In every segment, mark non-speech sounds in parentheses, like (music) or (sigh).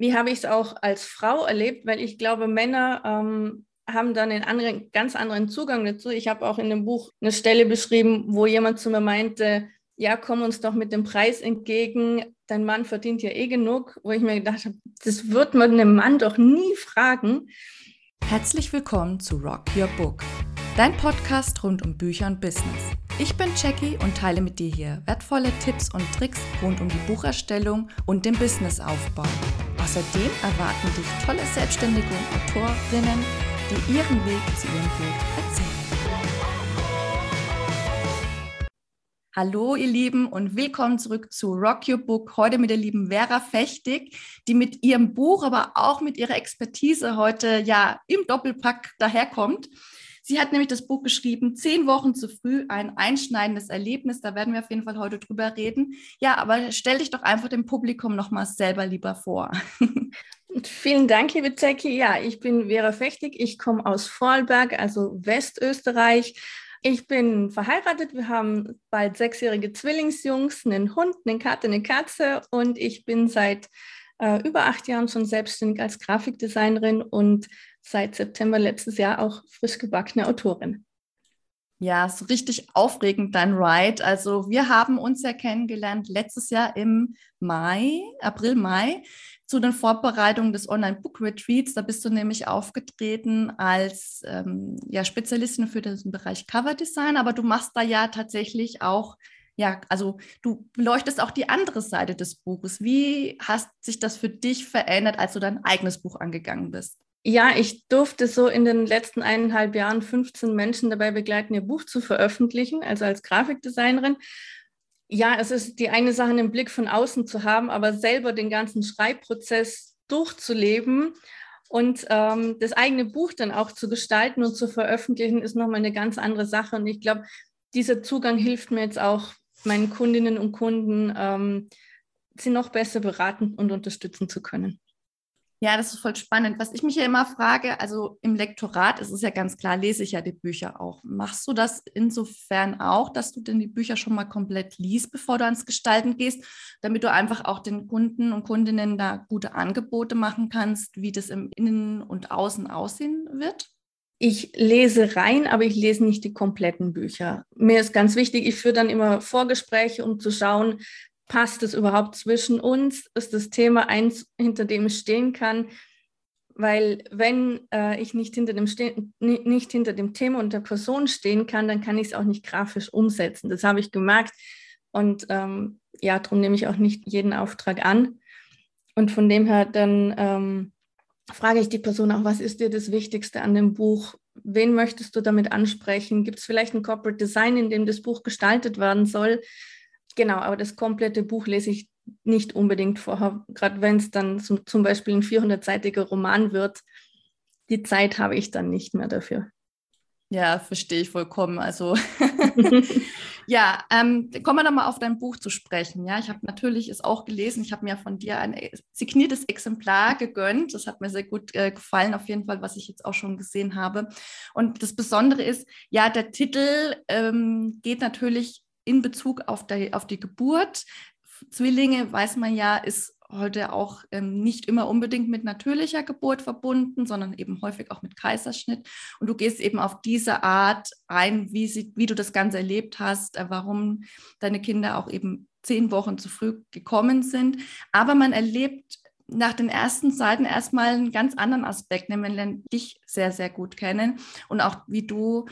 wie habe ich es auch als Frau erlebt, weil ich glaube, Männer ähm, haben dann einen anderen, ganz anderen Zugang dazu. Ich habe auch in dem Buch eine Stelle beschrieben, wo jemand zu mir meinte, ja, komm uns doch mit dem Preis entgegen, dein Mann verdient ja eh genug, wo ich mir gedacht habe, das wird man einem Mann doch nie fragen. Herzlich willkommen zu Rock Your Book, dein Podcast rund um Bücher und Business. Ich bin Jackie und teile mit dir hier wertvolle Tipps und Tricks rund um die Bucherstellung und den Businessaufbau. Außerdem erwarten dich tolle Selbstständige und Autorinnen, die ihren Weg zu ihrem Glück erzählen. Hallo ihr Lieben und willkommen zurück zu Rock Your Book. Heute mit der lieben Vera Fechtig, die mit ihrem Buch, aber auch mit ihrer Expertise heute ja im Doppelpack daherkommt. Sie hat nämlich das Buch geschrieben, Zehn Wochen zu früh, ein einschneidendes Erlebnis. Da werden wir auf jeden Fall heute drüber reden. Ja, aber stell dich doch einfach dem Publikum nochmal selber lieber vor. Vielen Dank, liebe Zecki. Ja, ich bin Vera Fechtig. Ich komme aus Vorarlberg, also Westösterreich. Ich bin verheiratet. Wir haben bald sechsjährige Zwillingsjungs, einen Hund, eine Katze, eine Katze. Und ich bin seit äh, über acht Jahren schon selbstständig als Grafikdesignerin und seit September letztes Jahr auch frisch gebackene Autorin. Ja, so richtig aufregend dein Ride. Also wir haben uns ja kennengelernt letztes Jahr im Mai, April, Mai zu den Vorbereitungen des Online-Book-Retreats. Da bist du nämlich aufgetreten als ähm, ja, Spezialistin für den Bereich Cover-Design, aber du machst da ja tatsächlich auch, ja, also du beleuchtest auch die andere Seite des Buches. Wie hast sich das für dich verändert, als du dein eigenes Buch angegangen bist? Ja, ich durfte so in den letzten eineinhalb Jahren 15 Menschen dabei begleiten, ihr Buch zu veröffentlichen, also als Grafikdesignerin ja, es ist die eine Sache, einen Blick von außen zu haben, aber selber den ganzen Schreibprozess durchzuleben und ähm, das eigene Buch dann auch zu gestalten und zu veröffentlichen, ist nochmal eine ganz andere Sache. Und ich glaube, dieser Zugang hilft mir jetzt auch meinen Kundinnen und Kunden, ähm, sie noch besser beraten und unterstützen zu können. Ja, das ist voll spannend. Was ich mich ja immer frage, also im Lektorat ist es ja ganz klar, lese ich ja die Bücher auch. Machst du das insofern auch, dass du denn die Bücher schon mal komplett liest, bevor du ans Gestalten gehst, damit du einfach auch den Kunden und Kundinnen da gute Angebote machen kannst, wie das im Innen und Außen aussehen wird? Ich lese rein, aber ich lese nicht die kompletten Bücher. Mir ist ganz wichtig, ich führe dann immer Vorgespräche, um zu schauen, passt es überhaupt zwischen uns? Ist das Thema eins, hinter dem ich stehen kann? Weil wenn äh, ich nicht hinter, dem nicht hinter dem Thema und der Person stehen kann, dann kann ich es auch nicht grafisch umsetzen. Das habe ich gemerkt. Und ähm, ja, darum nehme ich auch nicht jeden Auftrag an. Und von dem her dann ähm, frage ich die Person auch, was ist dir das Wichtigste an dem Buch? Wen möchtest du damit ansprechen? Gibt es vielleicht ein Corporate Design, in dem das Buch gestaltet werden soll? Genau, aber das komplette Buch lese ich nicht unbedingt vorher, gerade wenn es dann zum, zum Beispiel ein 400-seitiger Roman wird. Die Zeit habe ich dann nicht mehr dafür. Ja, verstehe ich vollkommen. Also (laughs) (laughs) ja, ähm, kommen wir nochmal auf dein Buch zu sprechen. Ja, ich habe natürlich es auch gelesen. Ich habe mir von dir ein signiertes Exemplar gegönnt. Das hat mir sehr gut äh, gefallen, auf jeden Fall, was ich jetzt auch schon gesehen habe. Und das Besondere ist, ja, der Titel ähm, geht natürlich in Bezug auf die, auf die Geburt. Zwillinge, weiß man ja, ist heute auch ähm, nicht immer unbedingt mit natürlicher Geburt verbunden, sondern eben häufig auch mit Kaiserschnitt. Und du gehst eben auf diese Art ein, wie, sie, wie du das Ganze erlebt hast, äh, warum deine Kinder auch eben zehn Wochen zu früh gekommen sind. Aber man erlebt nach den ersten Seiten erstmal einen ganz anderen Aspekt, nämlich lernen dich sehr, sehr gut kennen und auch wie du,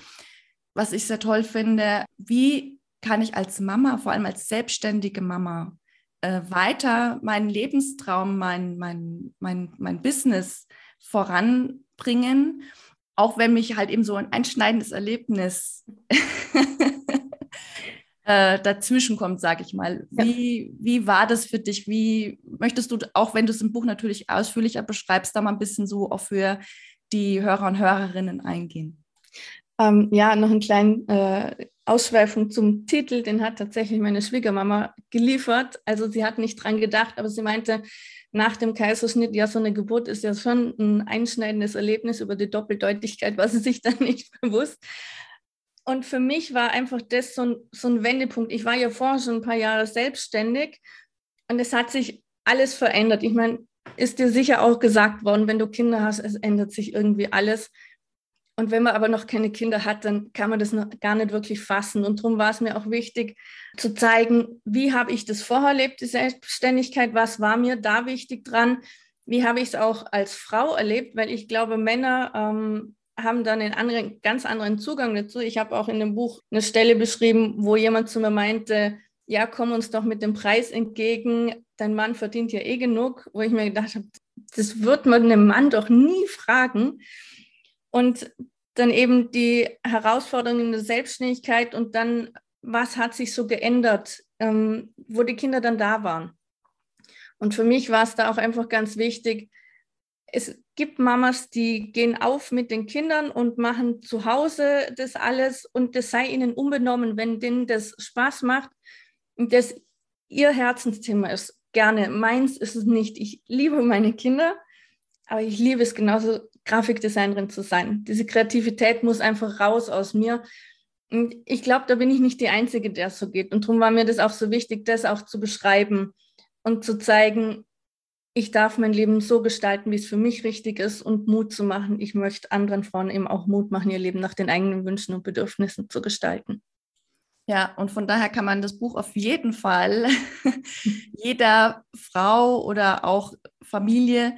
was ich sehr toll finde, wie kann ich als Mama, vor allem als selbstständige Mama, äh, weiter meinen Lebenstraum, mein, mein, mein, mein Business voranbringen, auch wenn mich halt eben so ein einschneidendes Erlebnis (laughs) äh, dazwischen kommt, sage ich mal. Wie, wie war das für dich? Wie möchtest du, auch wenn du es im Buch natürlich ausführlicher beschreibst, da mal ein bisschen so auch für die Hörer und Hörerinnen eingehen? Ähm, ja, noch einen kleinen äh, Ausschweifung zum Titel, den hat tatsächlich meine Schwiegermama geliefert. Also sie hat nicht dran gedacht, aber sie meinte, nach dem Kaiserschnitt, ja, so eine Geburt ist ja schon ein einschneidendes Erlebnis über die Doppeldeutigkeit, war sie sich (laughs) dann nicht bewusst. Und für mich war einfach das so ein, so ein Wendepunkt. Ich war ja vorher schon ein paar Jahre selbstständig und es hat sich alles verändert. Ich meine, ist dir sicher auch gesagt worden, wenn du Kinder hast, es ändert sich irgendwie alles. Und wenn man aber noch keine Kinder hat, dann kann man das noch gar nicht wirklich fassen. Und darum war es mir auch wichtig zu zeigen, wie habe ich das vorher erlebt, die Selbstständigkeit, was war mir da wichtig dran, wie habe ich es auch als Frau erlebt, weil ich glaube, Männer ähm, haben dann einen anderen, ganz anderen Zugang dazu. Ich habe auch in dem Buch eine Stelle beschrieben, wo jemand zu mir meinte, ja, komm uns doch mit dem Preis entgegen, dein Mann verdient ja eh genug, wo ich mir gedacht habe, das wird man einem Mann doch nie fragen. Und dann eben die Herausforderungen der Selbstständigkeit und dann, was hat sich so geändert, ähm, wo die Kinder dann da waren. Und für mich war es da auch einfach ganz wichtig, es gibt Mamas, die gehen auf mit den Kindern und machen zu Hause das alles und das sei ihnen unbenommen, wenn denen das Spaß macht und das ihr Herzensthema ist. Gerne. Meins ist es nicht. Ich liebe meine Kinder, aber ich liebe es genauso Grafikdesignerin zu sein. Diese Kreativität muss einfach raus aus mir. Und ich glaube, da bin ich nicht die Einzige, der es so geht. Und darum war mir das auch so wichtig, das auch zu beschreiben und zu zeigen, ich darf mein Leben so gestalten, wie es für mich richtig ist und Mut zu machen. Ich möchte anderen Frauen eben auch Mut machen, ihr Leben nach den eigenen Wünschen und Bedürfnissen zu gestalten. Ja, und von daher kann man das Buch auf jeden Fall (laughs) jeder Frau oder auch Familie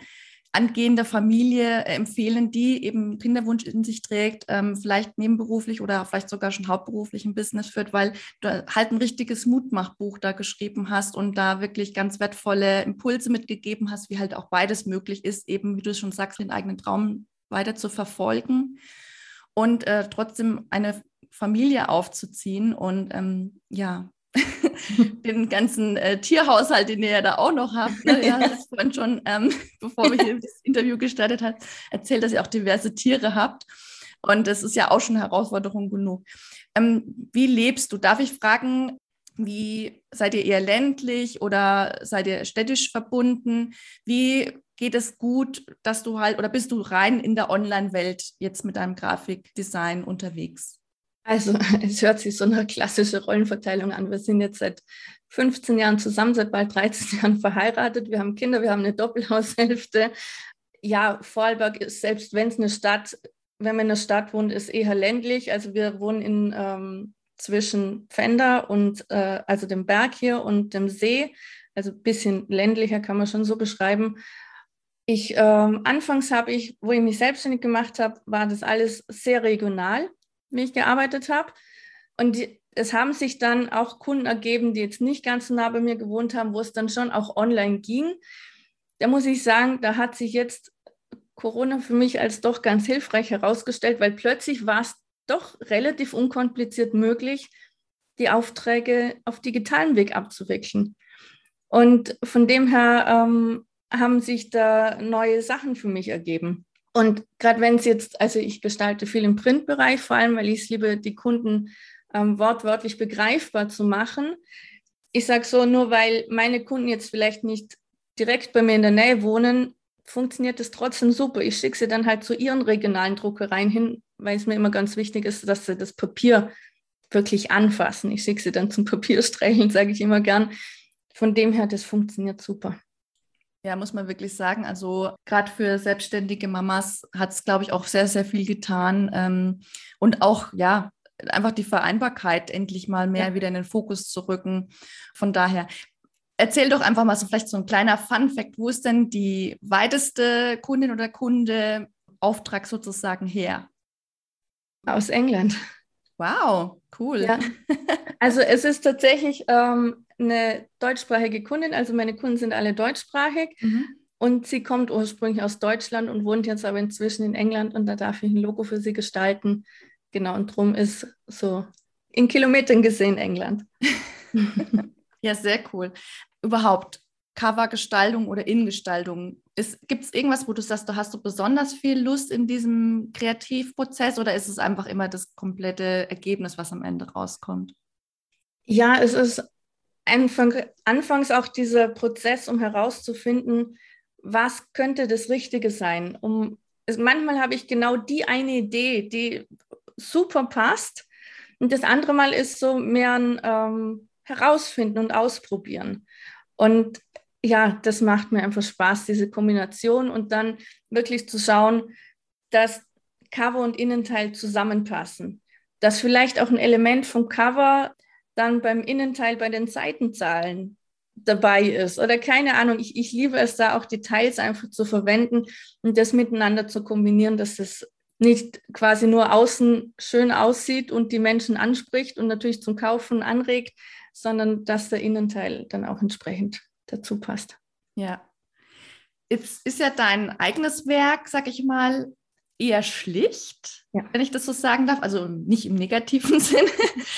angehender Familie äh, empfehlen, die eben Kinderwunsch in sich trägt, ähm, vielleicht nebenberuflich oder vielleicht sogar schon hauptberuflich ein Business führt, weil du halt ein richtiges Mutmachbuch da geschrieben hast und da wirklich ganz wertvolle Impulse mitgegeben hast, wie halt auch beides möglich ist, eben, wie du schon sagst, den eigenen Traum weiter zu verfolgen und äh, trotzdem eine Familie aufzuziehen und ähm, ja, (laughs) den ganzen äh, Tierhaushalt, den ihr ja da auch noch habt. Ne? Ja, das (laughs) vorhin schon, ähm, (laughs) bevor wir hier das Interview gestartet haben, erzählt, dass ihr auch diverse Tiere habt. Und das ist ja auch schon Herausforderung genug. Ähm, wie lebst du? Darf ich fragen, wie seid ihr eher ländlich oder seid ihr städtisch verbunden? Wie geht es gut, dass du halt oder bist du rein in der Online-Welt jetzt mit deinem Grafikdesign unterwegs? Also (laughs) es hört sich so eine klassische Rollenverteilung an. Wir sind jetzt seit 15 Jahren zusammen, seit bald 13 (laughs) Jahren verheiratet. Wir haben Kinder, wir haben eine Doppelhaushälfte. Ja, Vorarlberg ist, selbst wenn es eine Stadt, wenn man in einer Stadt wohnt, ist eher ländlich. Also wir wohnen in, ähm, zwischen Fender und äh, also dem Berg hier und dem See. Also ein bisschen ländlicher kann man schon so beschreiben. Ich ähm, anfangs habe ich, wo ich mich selbstständig gemacht habe, war das alles sehr regional wie ich gearbeitet habe. Und die, es haben sich dann auch Kunden ergeben, die jetzt nicht ganz so nah bei mir gewohnt haben, wo es dann schon auch online ging. Da muss ich sagen, da hat sich jetzt Corona für mich als doch ganz hilfreich herausgestellt, weil plötzlich war es doch relativ unkompliziert möglich, die Aufträge auf digitalen Weg abzuwickeln. Und von dem her ähm, haben sich da neue Sachen für mich ergeben. Und gerade wenn es jetzt, also ich gestalte viel im Printbereich, vor allem, weil ich es liebe, die Kunden ähm, wortwörtlich begreifbar zu machen. Ich sage so, nur weil meine Kunden jetzt vielleicht nicht direkt bei mir in der Nähe wohnen, funktioniert das trotzdem super. Ich schicke sie dann halt zu ihren regionalen Druckereien hin, weil es mir immer ganz wichtig ist, dass sie das Papier wirklich anfassen. Ich schicke sie dann zum Papierstreicheln, (laughs) sage ich immer gern. Von dem her, das funktioniert super. Ja, muss man wirklich sagen. Also gerade für selbstständige Mamas hat es, glaube ich, auch sehr, sehr viel getan. Ähm, und auch, ja, einfach die Vereinbarkeit endlich mal mehr ja. wieder in den Fokus zu rücken. Von daher, erzähl doch einfach mal so vielleicht so ein kleiner Fun-Fact. Wo ist denn die weiteste Kundin oder Kunde Auftrag sozusagen her? Aus England. Wow, cool. Ja. Also es ist tatsächlich ähm, eine deutschsprachige Kundin, also meine Kunden sind alle deutschsprachig. Mhm. Und sie kommt ursprünglich aus Deutschland und wohnt jetzt aber inzwischen in England und da darf ich ein Logo für sie gestalten. Genau, und drum ist so in Kilometern gesehen England. (laughs) (laughs) ja, sehr cool. Überhaupt Covergestaltung oder Innengestaltung. Gibt es irgendwas, wo du sagst, du hast du besonders viel Lust in diesem Kreativprozess oder ist es einfach immer das komplette Ergebnis, was am Ende rauskommt? Ja, es ist Anfang, anfangs auch dieser Prozess, um herauszufinden, was könnte das Richtige sein. Um, es, manchmal habe ich genau die eine Idee, die super passt. Und das andere Mal ist so mehr ein ähm, Herausfinden und Ausprobieren. Und ja, das macht mir einfach Spaß, diese Kombination und dann wirklich zu schauen, dass Cover und Innenteil zusammenpassen. Dass vielleicht auch ein Element vom Cover dann beim Innenteil bei den Seitenzahlen dabei ist oder keine Ahnung. Ich, ich liebe es da auch Details einfach zu verwenden und das miteinander zu kombinieren, dass es nicht quasi nur außen schön aussieht und die Menschen anspricht und natürlich zum Kaufen anregt, sondern dass der Innenteil dann auch entsprechend dazu passt. Ja. Jetzt ist ja dein eigenes Werk, sag ich mal, eher schlicht, ja. wenn ich das so sagen darf. Also nicht im negativen (laughs) Sinn,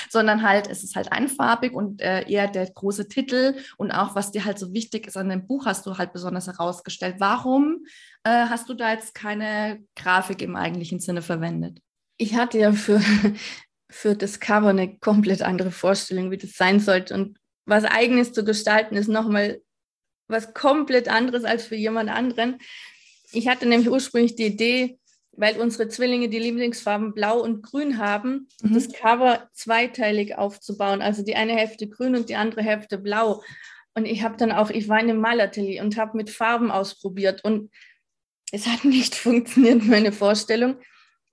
sondern halt, es ist halt einfarbig und äh, eher der große Titel und auch, was dir halt so wichtig ist an dem Buch, hast du halt besonders herausgestellt. Warum äh, hast du da jetzt keine Grafik im eigentlichen Sinne verwendet? Ich hatte ja für, (laughs) für das Cover eine komplett andere Vorstellung, wie das sein sollte. Und was eigenes zu gestalten, ist nochmal was komplett anderes als für jemand anderen. Ich hatte nämlich ursprünglich die Idee, weil unsere Zwillinge die Lieblingsfarben Blau und Grün haben, mhm. das Cover zweiteilig aufzubauen. Also die eine Hälfte grün und die andere Hälfte blau. Und ich habe dann auch, ich war in einem Malatelier und habe mit Farben ausprobiert und es hat (laughs) nicht funktioniert, meine Vorstellung.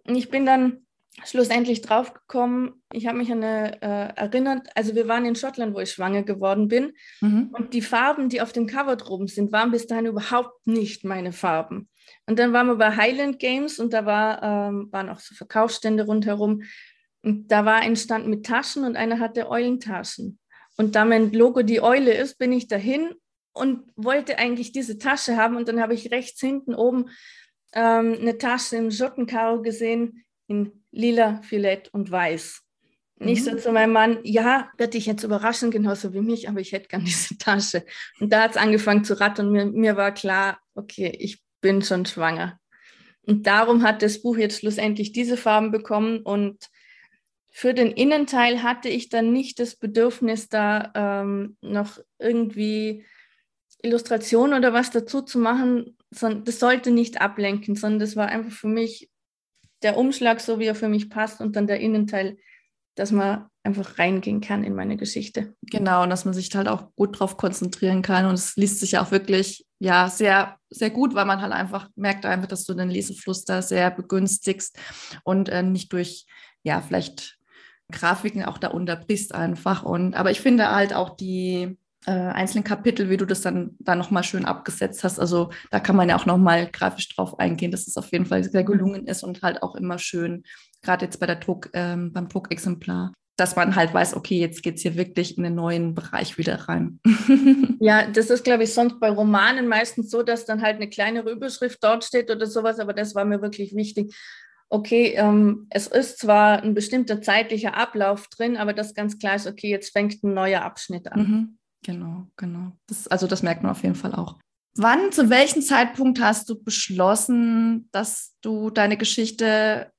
Und ich bin dann schlussendlich draufgekommen, ich habe mich an eine, äh, erinnert, also wir waren in Schottland, wo ich schwanger geworden bin. Mhm. Und die Farben, die auf dem Cover droben sind, waren bis dahin überhaupt nicht meine Farben. Und dann waren wir bei Highland Games und da war, ähm, waren auch so Verkaufsstände rundherum. Und da war ein Stand mit Taschen und einer hatte Eulentaschen. Und da mein Logo die Eule ist, bin ich dahin und wollte eigentlich diese Tasche haben. Und dann habe ich rechts hinten oben ähm, eine Tasche im Schottenkaro gesehen, in lila, violett und weiß. Mhm. Ich so zu meinem Mann, ja, wird dich jetzt überraschen, genauso wie mich, aber ich hätte gern diese Tasche. Und da hat es angefangen zu rattern und mir, mir war klar, okay, ich bin schon schwanger. Und darum hat das Buch jetzt schlussendlich diese Farben bekommen. Und für den Innenteil hatte ich dann nicht das Bedürfnis, da ähm, noch irgendwie Illustration oder was dazu zu machen, das sollte nicht ablenken, sondern das war einfach für mich der Umschlag, so wie er für mich passt und dann der Innenteil, dass man einfach reingehen kann in meine Geschichte. Genau, und dass man sich halt auch gut drauf konzentrieren kann. Und es liest sich auch wirklich, ja, sehr, sehr gut, weil man halt einfach merkt einfach, dass du den Lesefluss da sehr begünstigst und äh, nicht durch, ja, vielleicht Grafiken auch da unterbrichst einfach. Und aber ich finde halt auch die äh, einzelnen Kapitel, wie du das dann da nochmal schön abgesetzt hast. Also da kann man ja auch nochmal grafisch drauf eingehen, dass es auf jeden Fall sehr gelungen ist und halt auch immer schön, gerade jetzt bei der Druck, ähm, beim Druckexemplar, dass man halt weiß, okay, jetzt geht es hier wirklich in den neuen Bereich wieder rein. (laughs) ja, das ist, glaube ich, sonst bei Romanen meistens so, dass dann halt eine kleine Überschrift dort steht oder sowas, aber das war mir wirklich wichtig. Okay, ähm, es ist zwar ein bestimmter zeitlicher Ablauf drin, aber das ganz klar ist, okay, jetzt fängt ein neuer Abschnitt an. Mhm. Genau, genau. Das, also das merkt man auf jeden Fall auch. Wann, zu welchem Zeitpunkt hast du beschlossen, dass du deine Geschichte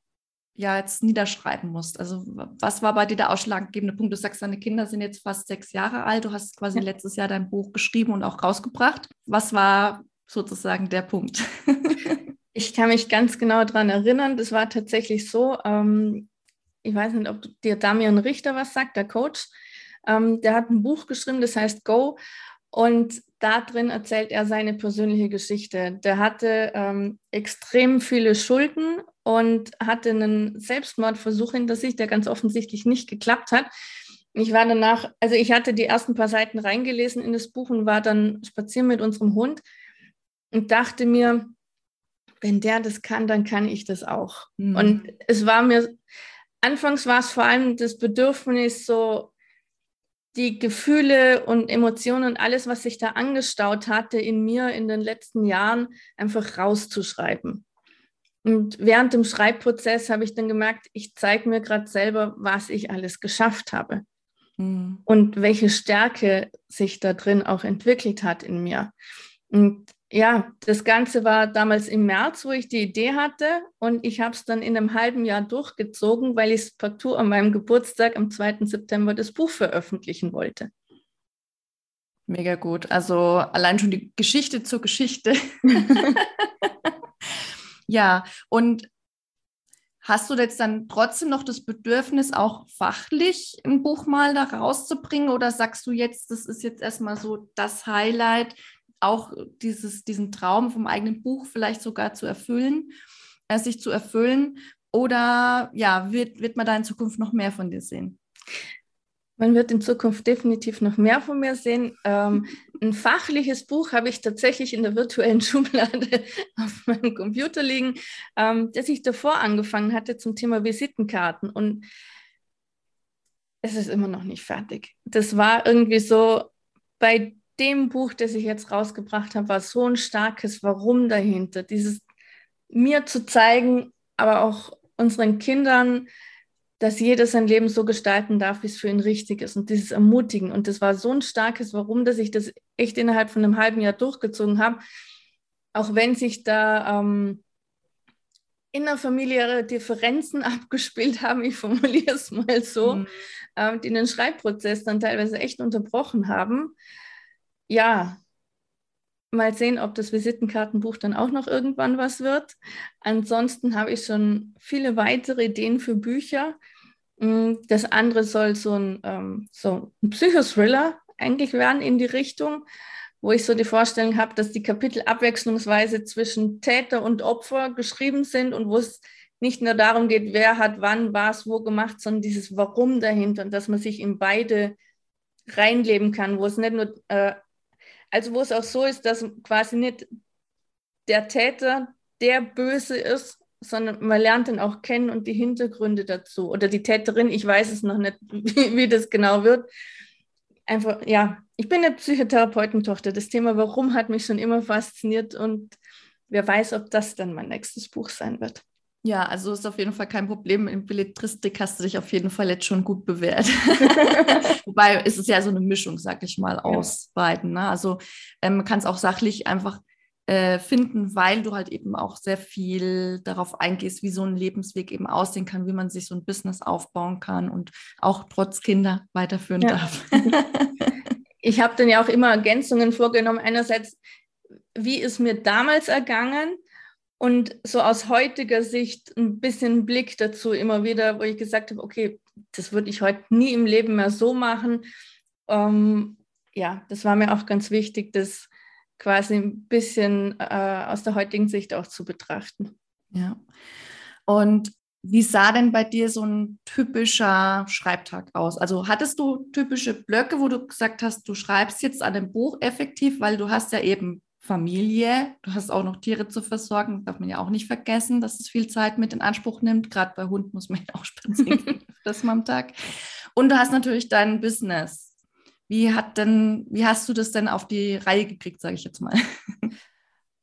ja jetzt niederschreiben musst? Also was war bei dir der ausschlaggebende Punkt? Du sagst, deine Kinder sind jetzt fast sechs Jahre alt. Du hast quasi ja. letztes Jahr dein Buch geschrieben und auch rausgebracht. Was war sozusagen der Punkt? (laughs) ich kann mich ganz genau daran erinnern. Das war tatsächlich so. Ähm, ich weiß nicht, ob dir Damian Richter was sagt, der Coach. Ähm, der hat ein Buch geschrieben, das heißt Go. Und da drin erzählt er seine persönliche Geschichte. Der hatte ähm, extrem viele Schulden und hatte einen Selbstmordversuch hinter sich, der ganz offensichtlich nicht geklappt hat. Ich war danach, also ich hatte die ersten paar Seiten reingelesen in das Buch und war dann spazieren mit unserem Hund und dachte mir, wenn der das kann, dann kann ich das auch. Mhm. Und es war mir, anfangs war es vor allem das Bedürfnis, so die Gefühle und Emotionen und alles, was sich da angestaut hatte in mir in den letzten Jahren, einfach rauszuschreiben. Und während dem Schreibprozess habe ich dann gemerkt, ich zeige mir gerade selber, was ich alles geschafft habe mhm. und welche Stärke sich da drin auch entwickelt hat in mir. Und ja, das Ganze war damals im März, wo ich die Idee hatte und ich habe es dann in einem halben Jahr durchgezogen, weil ich es partout an meinem Geburtstag am 2. September das Buch veröffentlichen wollte. Mega gut. Also allein schon die Geschichte zur Geschichte. (laughs) (laughs) ja, und hast du jetzt dann trotzdem noch das Bedürfnis, auch fachlich ein Buch mal da rauszubringen? Oder sagst du jetzt, das ist jetzt erstmal so das Highlight, auch dieses, diesen Traum vom eigenen Buch vielleicht sogar zu erfüllen, äh, sich zu erfüllen? Oder ja, wird, wird man da in Zukunft noch mehr von dir sehen? Man wird in Zukunft definitiv noch mehr von mir sehen. Ähm, (laughs) ein fachliches Buch habe ich tatsächlich in der virtuellen (laughs) Schublade auf meinem Computer liegen, ähm, das ich davor angefangen hatte zum Thema Visitenkarten. Und es ist immer noch nicht fertig. Das war irgendwie so, bei dem Buch, das ich jetzt rausgebracht habe, war so ein starkes Warum dahinter. Dieses mir zu zeigen, aber auch unseren Kindern, dass jeder sein Leben so gestalten darf, wie es für ihn richtig ist und dieses Ermutigen. Und das war so ein starkes Warum, dass ich das echt innerhalb von einem halben Jahr durchgezogen habe. Auch wenn sich da ähm, innerfamiliäre Differenzen (laughs) abgespielt haben, ich formuliere es mal so, mhm. äh, die den Schreibprozess dann teilweise echt unterbrochen haben. Ja, mal sehen, ob das Visitenkartenbuch dann auch noch irgendwann was wird. Ansonsten habe ich schon viele weitere Ideen für Bücher. Mm, das andere soll so ein, ähm, so ein Psychothriller eigentlich werden in die Richtung, wo ich so die Vorstellung habe, dass die Kapitel abwechslungsweise zwischen Täter und Opfer geschrieben sind und wo es nicht nur darum geht, wer hat wann was wo gemacht, sondern dieses Warum dahinter und dass man sich in beide reinleben kann, wo es nicht nur äh, also wo es auch so ist, dass quasi nicht der Täter der Böse ist, sondern man lernt ihn auch kennen und die Hintergründe dazu. Oder die Täterin, ich weiß es noch nicht, (laughs) wie, wie das genau wird. Einfach, ja, ich bin eine Psychotherapeutentochter. Das Thema Warum hat mich schon immer fasziniert und wer weiß, ob das dann mein nächstes Buch sein wird. Ja, also ist auf jeden Fall kein Problem. In Belletristik hast du dich auf jeden Fall jetzt schon gut bewährt. (laughs) Wobei ist es ja so eine Mischung, sag ich mal, aus ja. beiden. Ne? Also ähm, man kann es auch sachlich einfach äh, finden, weil du halt eben auch sehr viel darauf eingehst, wie so ein Lebensweg eben aussehen kann, wie man sich so ein Business aufbauen kann und auch trotz Kinder weiterführen ja. darf. (laughs) ich habe dann ja auch immer Ergänzungen vorgenommen. Einerseits, wie ist mir damals ergangen? Und so aus heutiger Sicht ein bisschen Blick dazu immer wieder, wo ich gesagt habe, okay, das würde ich heute nie im Leben mehr so machen. Ähm, ja, das war mir auch ganz wichtig, das quasi ein bisschen äh, aus der heutigen Sicht auch zu betrachten. Ja. Und wie sah denn bei dir so ein typischer Schreibtag aus? Also hattest du typische Blöcke, wo du gesagt hast, du schreibst jetzt an dem Buch effektiv, weil du hast ja eben Familie, du hast auch noch Tiere zu versorgen, darf man ja auch nicht vergessen, dass es viel Zeit mit in Anspruch nimmt. Gerade bei Hund muss man ja auch (laughs) spazieren das (laughs) mal am Tag. Und du hast natürlich dein Business. Wie hat denn, wie hast du das denn auf die Reihe gekriegt, sage ich jetzt mal? (laughs)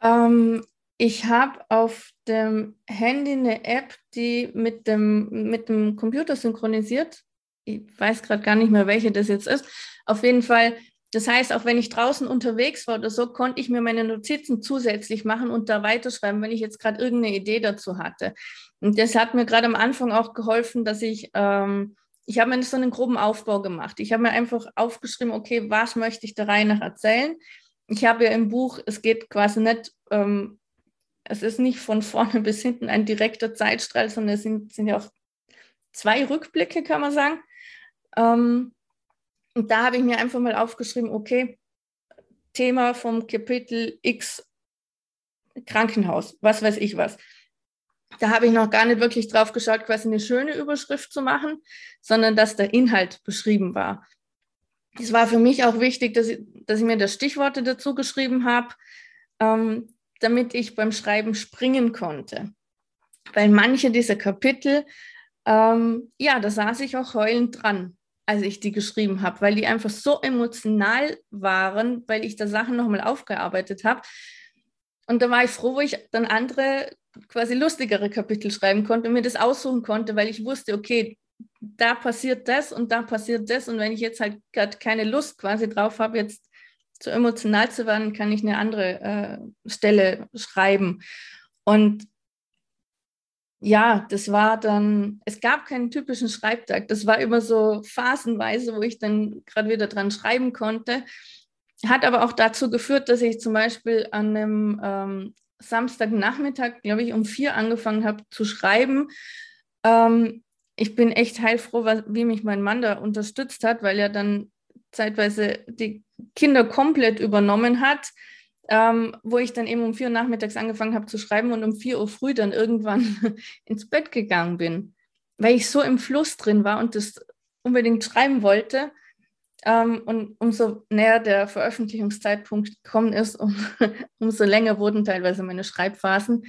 Ähm, ich habe auf dem Handy eine App, die mit dem, mit dem Computer synchronisiert. Ich weiß gerade gar nicht mehr, welche das jetzt ist. Auf jeden Fall das heißt, auch wenn ich draußen unterwegs war oder so, konnte ich mir meine Notizen zusätzlich machen und da weiterschreiben, wenn ich jetzt gerade irgendeine Idee dazu hatte. Und das hat mir gerade am Anfang auch geholfen, dass ich, ähm, ich habe mir so einen groben Aufbau gemacht. Ich habe mir einfach aufgeschrieben, okay, was möchte ich der Reihe nach erzählen? Ich habe ja im Buch, es geht quasi nicht, ähm, es ist nicht von vorne (laughs) bis hinten ein direkter Zeitstrahl, sondern es sind, sind ja auch zwei Rückblicke, kann man sagen. Ähm, und da habe ich mir einfach mal aufgeschrieben, okay, Thema vom Kapitel X Krankenhaus, was weiß ich was. Da habe ich noch gar nicht wirklich drauf geschaut, quasi eine schöne Überschrift zu machen, sondern dass der Inhalt beschrieben war. Es war für mich auch wichtig, dass ich, dass ich mir das Stichworte dazu geschrieben habe, ähm, damit ich beim Schreiben springen konnte. Weil manche dieser Kapitel, ähm, ja, da saß ich auch heulend dran als ich die geschrieben habe, weil die einfach so emotional waren, weil ich da Sachen nochmal aufgearbeitet habe. Und da war ich froh, wo ich dann andere, quasi lustigere Kapitel schreiben konnte und mir das aussuchen konnte, weil ich wusste, okay, da passiert das und da passiert das. Und wenn ich jetzt halt gerade keine Lust quasi drauf habe, jetzt zu emotional zu werden, kann ich eine andere äh, Stelle schreiben. Und ja, das war dann, es gab keinen typischen Schreibtag. Das war immer so phasenweise, wo ich dann gerade wieder dran schreiben konnte. Hat aber auch dazu geführt, dass ich zum Beispiel an einem ähm, Samstagnachmittag, glaube ich, um vier angefangen habe zu schreiben. Ähm, ich bin echt heilfroh, wie mich mein Mann da unterstützt hat, weil er dann zeitweise die Kinder komplett übernommen hat ähm, wo ich dann eben um vier Uhr nachmittags angefangen habe zu schreiben und um vier Uhr früh dann irgendwann (laughs) ins Bett gegangen bin, weil ich so im Fluss drin war und das unbedingt schreiben wollte. Ähm, und umso näher der Veröffentlichungszeitpunkt gekommen ist, um, (laughs) umso länger wurden teilweise meine Schreibphasen,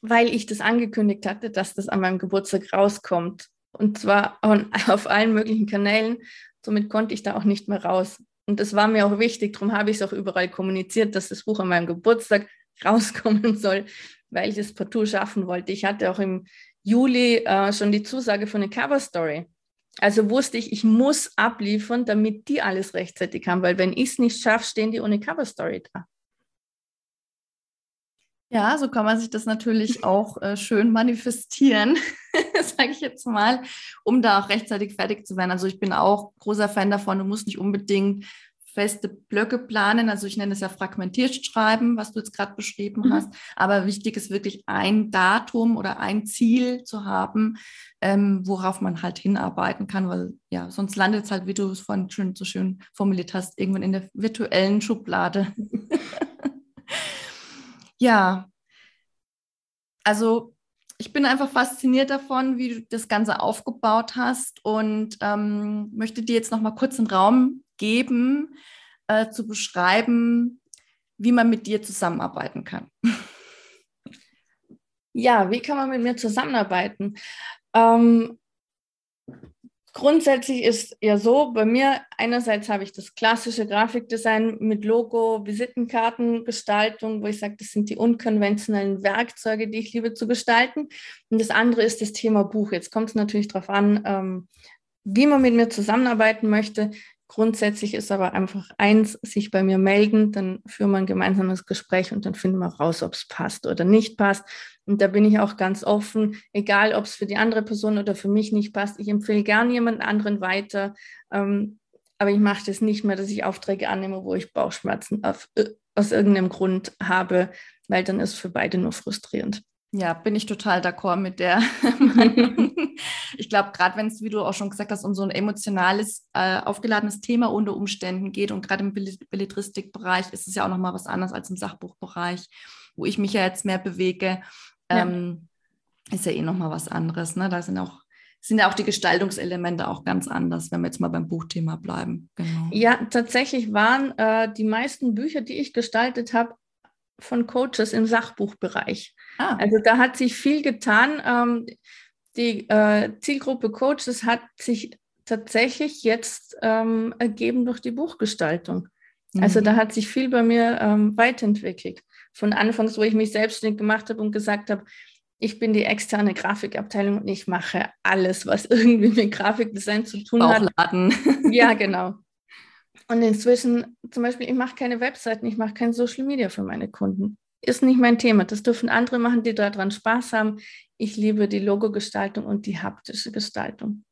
weil ich das angekündigt hatte, dass das an meinem Geburtstag rauskommt. Und zwar (laughs) auf allen möglichen Kanälen. Somit konnte ich da auch nicht mehr raus. Und das war mir auch wichtig, darum habe ich es auch überall kommuniziert, dass das Buch an meinem Geburtstag (laughs) rauskommen soll, weil ich es partout schaffen wollte. Ich hatte auch im Juli äh, schon die Zusage von einer Cover Story. Also wusste ich, ich muss abliefern, damit die alles rechtzeitig haben, weil wenn ich es nicht schaffe, stehen die ohne Cover Story da. Ja, so kann man sich das natürlich (laughs) auch äh, schön manifestieren, (laughs) sage ich jetzt mal, um da auch rechtzeitig fertig zu werden. Also ich bin auch großer Fan davon, du musst nicht unbedingt feste Blöcke planen. Also ich nenne es ja fragmentiert schreiben, was du jetzt gerade beschrieben mhm. hast. Aber wichtig ist wirklich ein Datum oder ein Ziel zu haben, ähm, worauf man halt hinarbeiten kann, weil ja, sonst landet es halt, wie du es vorhin schon so schön formuliert hast, irgendwann in der virtuellen Schublade. (laughs) ja, also ich bin einfach fasziniert davon, wie du das Ganze aufgebaut hast und ähm, möchte dir jetzt noch mal kurz einen Raum geben, äh, zu beschreiben, wie man mit dir zusammenarbeiten kann. (laughs) Ja, wie kann man mit mir zusammenarbeiten? Ähm, grundsätzlich ist ja so, bei mir einerseits habe ich das klassische Grafikdesign mit Logo, Visitenkartengestaltung, wo ich sage, das sind die unkonventionellen Werkzeuge, die ich liebe zu gestalten. Und das andere ist das Thema Buch. Jetzt kommt es natürlich darauf an, ähm, wie man mit mir zusammenarbeiten möchte. Grundsätzlich ist aber einfach eins, sich bei mir melden, dann führen wir ein gemeinsames Gespräch und dann finden wir raus, ob es passt oder nicht passt. Und da bin ich auch ganz offen, egal ob es für die andere Person oder für mich nicht passt. Ich empfehle gern jemand anderen weiter, ähm, aber ich mache das nicht mehr, dass ich Aufträge annehme, wo ich Bauchschmerzen auf, äh, aus irgendeinem Grund habe, weil dann ist für beide nur frustrierend. Ja, bin ich total d'accord mit der (laughs) (laughs) (laughs) Meinung. Ich glaube, gerade wenn es, wie du auch schon gesagt hast, um so ein emotionales, äh, aufgeladenes Thema unter Umständen geht und gerade im Belletristikbereich ist es ja auch nochmal was anderes als im Sachbuchbereich, wo ich mich ja jetzt mehr bewege, ähm, ja. ist ja eh nochmal was anderes. Ne? Da sind auch sind ja auch die Gestaltungselemente auch ganz anders, wenn wir jetzt mal beim Buchthema bleiben. Genau. Ja, tatsächlich waren äh, die meisten Bücher, die ich gestaltet habe, von Coaches im Sachbuchbereich. Ah. Also da hat sich viel getan. Ähm, die äh, Zielgruppe Coaches hat sich tatsächlich jetzt ähm, ergeben durch die Buchgestaltung. Mhm. Also da hat sich viel bei mir ähm, weiterentwickelt. Von Anfangs, wo ich mich selbstständig gemacht habe und gesagt habe, ich bin die externe Grafikabteilung und ich mache alles, was (laughs) irgendwie mit Grafikdesign zu tun Bauchladen. hat. (laughs) Ja, genau. Und inzwischen, zum Beispiel, ich mache keine Webseiten, ich mache kein Social Media für meine Kunden. Ist nicht mein Thema. Das dürfen andere machen, die daran Spaß haben. Ich liebe die Logogestaltung und die haptische Gestaltung.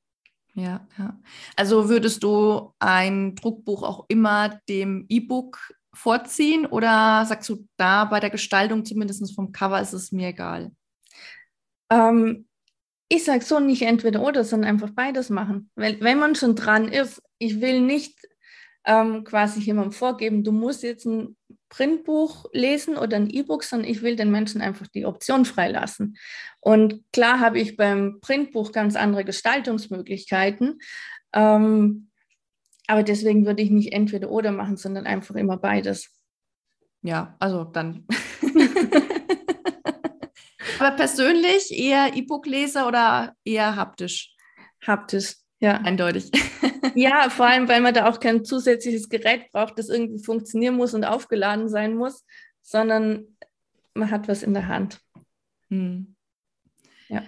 Ja, ja. Also würdest du ein Druckbuch auch immer dem E-Book vorziehen oder sagst du da bei der Gestaltung, zumindest vom Cover, ist es mir egal? Ähm, ich sage so nicht entweder oder, sondern einfach beides machen. Weil wenn man schon dran ist, ich will nicht ähm, quasi jemandem vorgeben, du musst jetzt ein Printbuch lesen oder ein E-Book, sondern ich will den Menschen einfach die Option freilassen. Und klar habe ich beim Printbuch ganz andere Gestaltungsmöglichkeiten. Ähm, aber deswegen würde ich nicht entweder oder machen, sondern einfach immer beides. Ja, also dann. (laughs) aber persönlich eher E-Book-Leser oder eher haptisch? Haptisch, ja. Eindeutig. (laughs) Ja, vor allem, weil man da auch kein zusätzliches Gerät braucht, das irgendwie funktionieren muss und aufgeladen sein muss, sondern man hat was in der Hand. Hm. Ja.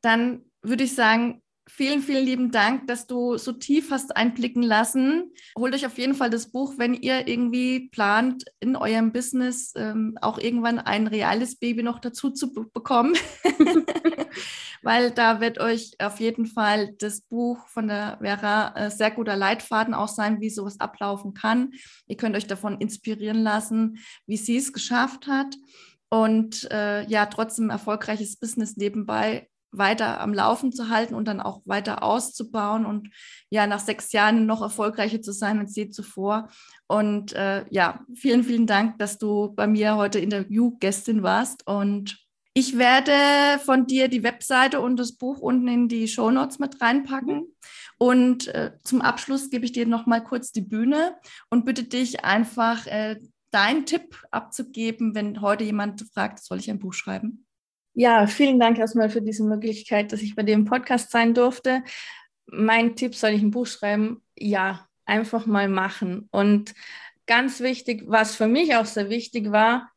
Dann würde ich sagen, vielen, vielen lieben Dank, dass du so tief hast einblicken lassen. Holt euch auf jeden Fall das Buch, wenn ihr irgendwie plant, in eurem Business ähm, auch irgendwann ein reales Baby noch dazu zu bekommen. (laughs) Weil da wird euch auf jeden Fall das Buch von der Vera äh, sehr guter Leitfaden auch sein, wie sowas ablaufen kann. Ihr könnt euch davon inspirieren lassen, wie sie es geschafft hat und äh, ja, trotzdem erfolgreiches Business nebenbei weiter am Laufen zu halten und dann auch weiter auszubauen und ja, nach sechs Jahren noch erfolgreicher zu sein als je zuvor. Und äh, ja, vielen, vielen Dank, dass du bei mir heute Interviewgästin warst und ich werde von dir die Webseite und das Buch unten in die Show Notes mit reinpacken. Und äh, zum Abschluss gebe ich dir noch mal kurz die Bühne und bitte dich einfach äh, deinen Tipp abzugeben, wenn heute jemand fragt, soll ich ein Buch schreiben? Ja, vielen Dank erstmal für diese Möglichkeit, dass ich bei im Podcast sein durfte. Mein Tipp, soll ich ein Buch schreiben? Ja, einfach mal machen. Und ganz wichtig, was für mich auch sehr wichtig war,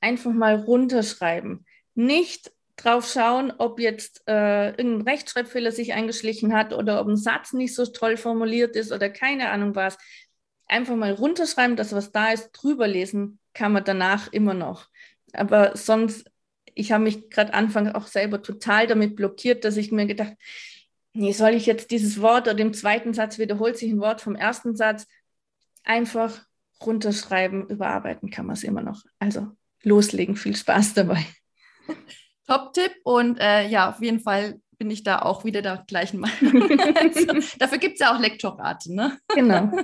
einfach mal runterschreiben. Nicht drauf schauen, ob jetzt äh, irgendein Rechtschreibfehler sich eingeschlichen hat oder ob ein Satz nicht so toll formuliert ist oder keine Ahnung was. Einfach mal runterschreiben, dass was da ist, drüber lesen kann man danach immer noch. Aber sonst, ich habe mich gerade anfangs auch selber total damit blockiert, dass ich mir gedacht, nee, soll ich jetzt dieses Wort oder im zweiten Satz wiederholt sich ein Wort vom ersten Satz. Einfach runterschreiben, überarbeiten kann man es immer noch. Also loslegen, viel Spaß dabei. (laughs) Top-Tipp und äh, ja, auf jeden Fall bin ich da auch wieder der gleichen Meinung. (laughs) also, dafür gibt es ja auch Lektorate, ne? Genau. (laughs)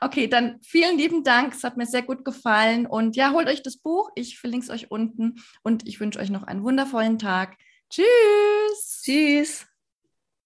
Okay, dann vielen lieben Dank. Es hat mir sehr gut gefallen. Und ja, holt euch das Buch. Ich verlinke es euch unten. Und ich wünsche euch noch einen wundervollen Tag. Tschüss. Tschüss.